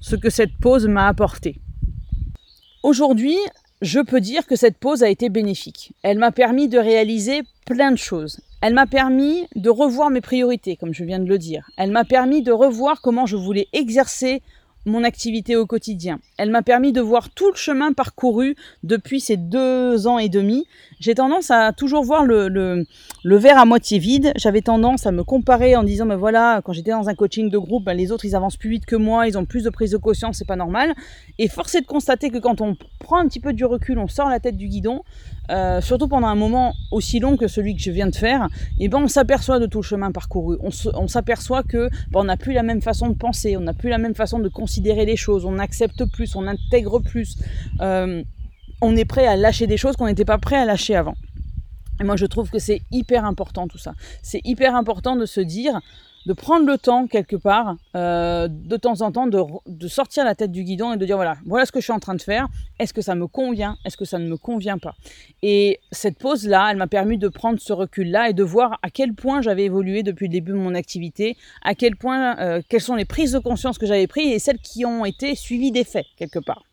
ce que cette pause m'a apporté. Aujourd'hui, je peux dire que cette pause a été bénéfique. Elle m'a permis de réaliser plein de choses. Elle m'a permis de revoir mes priorités, comme je viens de le dire. Elle m'a permis de revoir comment je voulais exercer mon activité au quotidien. Elle m'a permis de voir tout le chemin parcouru depuis ces deux ans et demi. J'ai tendance à toujours voir le, verre à moitié vide. J'avais tendance à me comparer en disant, mais voilà, quand j'étais dans un coaching de groupe, ben, les autres, ils avancent plus vite que moi, ils ont plus de prise de conscience, c'est pas normal. Et force est de constater que quand on prend un petit peu du recul, on sort la tête du guidon, euh, surtout pendant un moment aussi long que celui que je viens de faire, et ben on s'aperçoit de tout le chemin parcouru. On s'aperçoit que ben, on n'a plus la même façon de penser, on n'a plus la même façon de considérer les choses, on accepte plus, on intègre plus, euh, on est prêt à lâcher des choses qu'on n'était pas prêt à lâcher avant. Et moi je trouve que c'est hyper important tout ça. C'est hyper important de se dire, de prendre le temps quelque part, euh, de temps en temps, de, sortir la tête du guidon et de dire voilà, voilà ce que je suis en train de faire. Est-ce que ça me convient? Est-ce que ça ne me convient pas? Et cette pause-là, elle m'a permis de prendre ce recul-là et de voir à quel point j'avais évolué depuis le début de mon activité, à quel point, euh, quelles sont les prises de conscience que j'avais prises et celles qui ont été suivies des faits quelque part.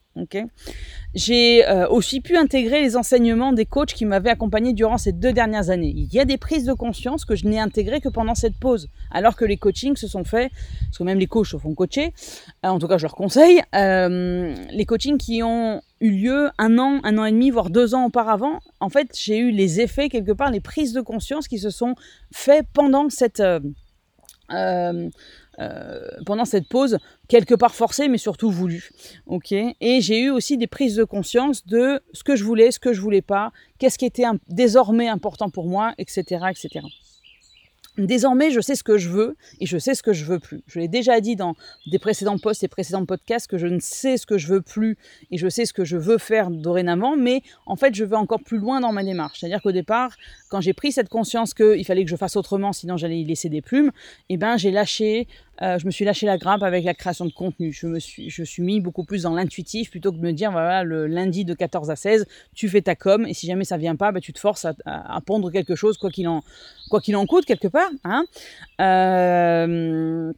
J'ai euh, aussi pu intégrer les enseignements des coachs qui m'avaient accompagné durant ces deux dernières années. Il y a des prises de conscience que je n'ai intégrées que pendant cette pause, alors que les coachings se sont faits, parce que même les coachs se font coacher, euh, en tout cas je leur conseille, euh, les coachings qui ont eu lieu un an, un an et demi, voire deux ans auparavant, en fait j'ai eu les effets quelque part, les prises de conscience qui se sont faites pendant cette... pendant cette pause, quelque part forcée, mais surtout voulue. Ok Et j'ai eu aussi des prises de conscience de ce que je voulais, ce que je voulais pas, qu'est-ce qui était désormais important pour moi, etc., etc. Désormais, je sais ce que je veux et je sais ce que je veux plus. Je l'ai déjà dit dans des précédents posts et précédents podcasts que je ne sais ce que je veux plus et je sais ce que je veux faire dorénavant, mais en fait, je vais encore plus loin dans ma démarche. C'est-à-dire qu'au départ, quand j'ai pris cette conscience qu'il fallait que je fasse autrement, sinon j'allais y laisser des plumes, eh ben, j'ai lâché euh, je me suis lâché la grappe avec la création de contenu. Je me suis, mis beaucoup plus dans l'intuitif plutôt que de me dire, voilà, le lundi de 14 à 16, tu fais ta com et si jamais ça vient pas, bah, tu te forces à, pondre quelque chose, quoi qu'il en, quoi qu'il en coûte quelque part. Hein. Euh,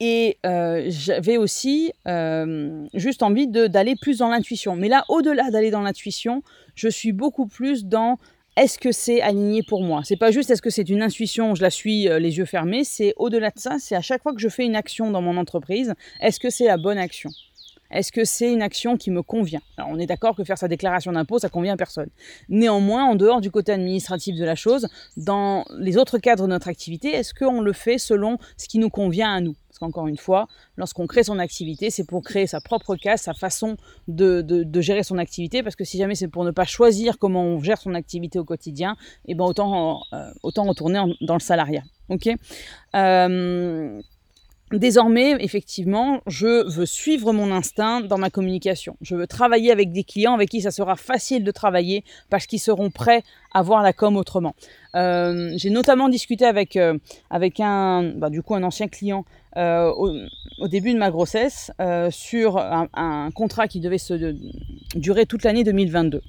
et euh, j'avais aussi juste envie d'aller plus dans l'intuition. Mais là, au-delà d'aller dans l'intuition, je suis beaucoup plus dans est-ce que c'est aligné pour moi? C'est pas juste est-ce que c'est une intuition, je la suis euh, les yeux fermés, c'est au-delà de ça, c'est à chaque fois que je fais une action dans mon entreprise, est-ce que c'est la bonne action? Est-ce que c'est une action qui me convient? Alors, on est d'accord que faire sa déclaration d'impôt, ça convient à personne. Néanmoins, en dehors du côté administratif de la chose, dans les autres cadres de notre activité, est-ce qu'on le fait selon ce qui nous convient à nous? Parce qu'encore une fois, lorsqu'on crée son activité, c'est pour créer sa propre case, sa façon de, gérer son activité, parce que si jamais c'est pour ne pas choisir comment on gère son activité au quotidien, eh ben autant, euh, retourner dans le salariat. Ok? Euh, Désormais, effectivement, je veux suivre mon instinct dans ma communication. Je veux travailler avec des clients avec qui ça sera facile de travailler parce qu'ils seront prêts à voir la com autrement. Euh, j'ai notamment discuté avec, euh, bah, un ancien client euh, au, début de ma grossesse sur un, un, contrat qui devait se durer toute l'année 2022.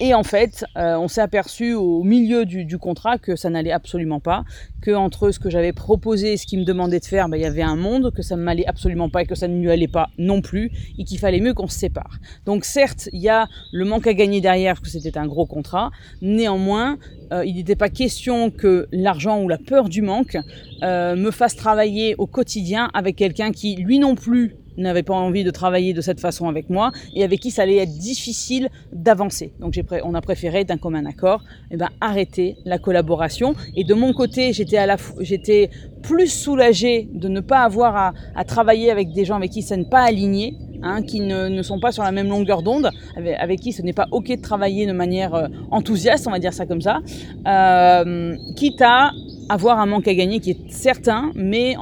Et en fait, euh, on s'est aperçu au milieu du, contrat que ça n'allait absolument pas, que entre ce que j'avais proposé et ce qu'il me demandait de faire, ben, il y avait un monde, que ça ne m'allait absolument pas et que ça ne lui allait pas non plus, et qu'il fallait mieux qu'on se sépare. Donc certes, il y a le manque à gagner derrière, parce que c'était un gros contrat, néanmoins, euh, il n'était pas question que l'argent ou la peur du manque euh, me fasse travailler au quotidien avec quelqu'un qui, lui non plus, n'avait pas envie de travailler de cette façon avec moi et avec qui ça allait être difficile d'avancer. Donc on a préféré d'un commun accord eh ben, arrêter la collaboration. Et de mon côté, j'étais plus soulagée de ne pas avoir à, travailler avec des gens avec qui ça n'est pas aligné. Hein, qui ne, sont pas sur la même longueur d'onde, avec, qui ce n'est pas ok de travailler de manière euh, enthousiaste, on va dire ça comme ça, euh, quitte à avoir un manque à gagner qui est certain, mais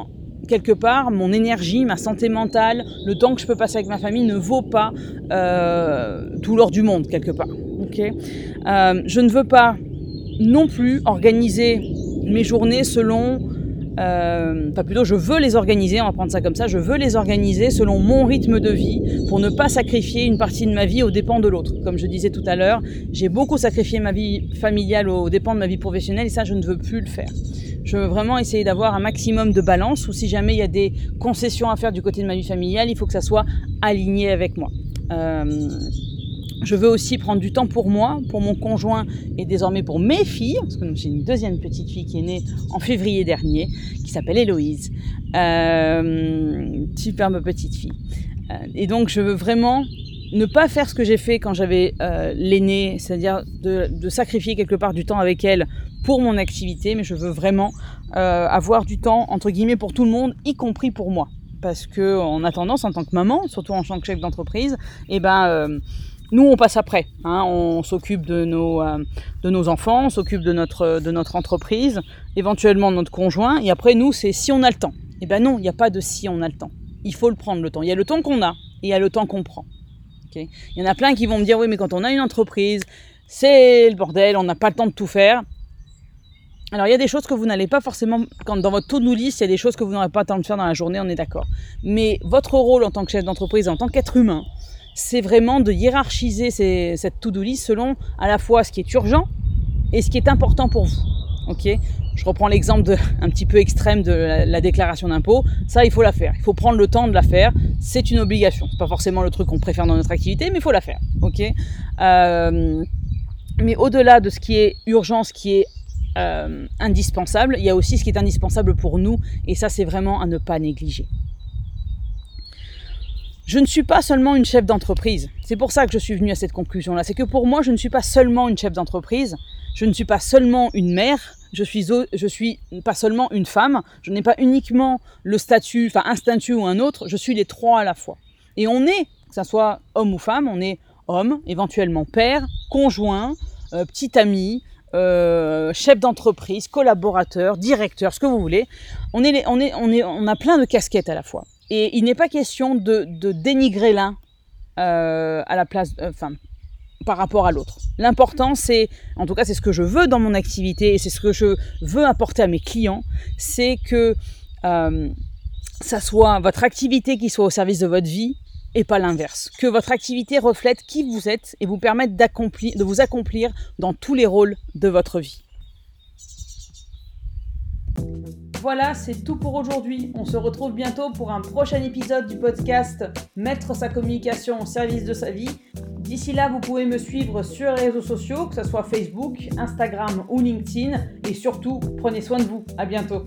quelque part, mon énergie, ma santé mentale, le temps que je peux passer avec ma famille ne vaut pas euh, tout l'or du monde, quelque part. Euh, je ne veux pas non plus organiser mes journées selon... Euh, enfin plutôt, je veux les organiser, on va prendre ça comme ça, je veux les organiser selon mon rythme de vie pour ne pas sacrifier une partie de ma vie aux dépens de l'autre. Comme je disais tout à l'heure, j'ai beaucoup sacrifié ma vie familiale aux dépens de ma vie professionnelle et ça, je ne veux plus le faire. Je veux vraiment essayer d'avoir un maximum de balance ou si jamais il y a des concessions à faire du côté de ma vie familiale, il faut que ça soit aligné avec moi. Euh, je veux aussi prendre du temps pour moi, pour mon conjoint et désormais pour mes filles, parce que j'ai une deuxième petite fille qui est née en février dernier, qui s'appelle Héloïse. Euh, superbe petite fille. Euh, et donc je veux vraiment ne pas faire ce que j'ai fait quand j'avais euh, l'aînée, c'est-à-dire de, sacrifier quelque part du temps avec elle pour mon activité, mais je veux vraiment euh, avoir du temps entre guillemets pour tout le monde, y compris pour moi, parce que on a tendance en tant que maman, surtout en tant que chef d'entreprise, eh ben euh, nous on passe après, hein, on s'occupe de nos de nos enfants, on s'occupe de notre de notre entreprise, éventuellement de notre conjoint, et après nous c'est si on a le temps. Eh ben non, il n'y a pas de si on a le temps. Il faut le prendre le temps. Il y a le temps qu'on a et il y a le temps qu'on prend. Il y en a plein qui vont me dire oui mais quand on a une entreprise, c'est le bordel, on n'a pas le temps de tout faire. Alors il y a des choses que vous n'allez pas forcément, quand dans votre to-do list, il y a des choses que vous n'aurez pas le temps de faire dans la journée, on est d'accord. Mais votre rôle en tant que chef d'entreprise, en tant qu'être humain, c'est vraiment de hiérarchiser cette to-do list selon à la fois ce qui est urgent et ce qui est important pour vous. Ok Je reprends l'exemple un petit peu extrême de la, déclaration d'impôt. Ça, il faut la faire. Il faut prendre le temps de la faire. C'est une obligation. C'est pas forcément le truc qu'on préfère dans notre activité, mais il faut la faire. Euh, Mais au-delà de ce qui est urgent, ce qui est euh, indispensable, il y a aussi ce qui est indispensable pour nous, et ça, c'est vraiment à ne pas négliger. Je ne suis pas seulement une chef d'entreprise. C'est pour ça que je suis venue à cette conclusion-là. C'est que pour moi, je ne suis pas seulement une chef d'entreprise, je ne suis pas seulement une mère, je suis, suis pas seulement une femme, je n'ai pas uniquement le statut, enfin un statut ou un autre, je suis les trois à la fois. Et on est, que ce soit homme ou femme, on est homme, éventuellement père, conjoint, euh, petit ami, euh, chef d'entreprise, collaborateur, directeur, ce que vous voulez. On, est, on, est, on, est, on a plein de casquettes à la fois. Et il n'est pas question de, dénigrer l'un euh, à la place, enfin, par rapport à l'autre. L'important, c'est, en tout cas, c'est ce que je veux dans mon activité et c'est ce que je veux apporter à mes clients, c'est que euh, ça soit votre activité qui soit au service de votre vie et pas l'inverse. Que votre activité reflète qui vous êtes et vous permette de vous accomplir dans tous les rôles de votre vie. Voilà, c'est tout pour aujourd'hui. On se retrouve bientôt pour un prochain épisode du podcast Mettre sa communication au service de sa vie. D'ici là, vous pouvez me suivre sur les réseaux sociaux, que ce soit Facebook, Instagram ou LinkedIn. Et surtout, prenez soin de vous. À bientôt.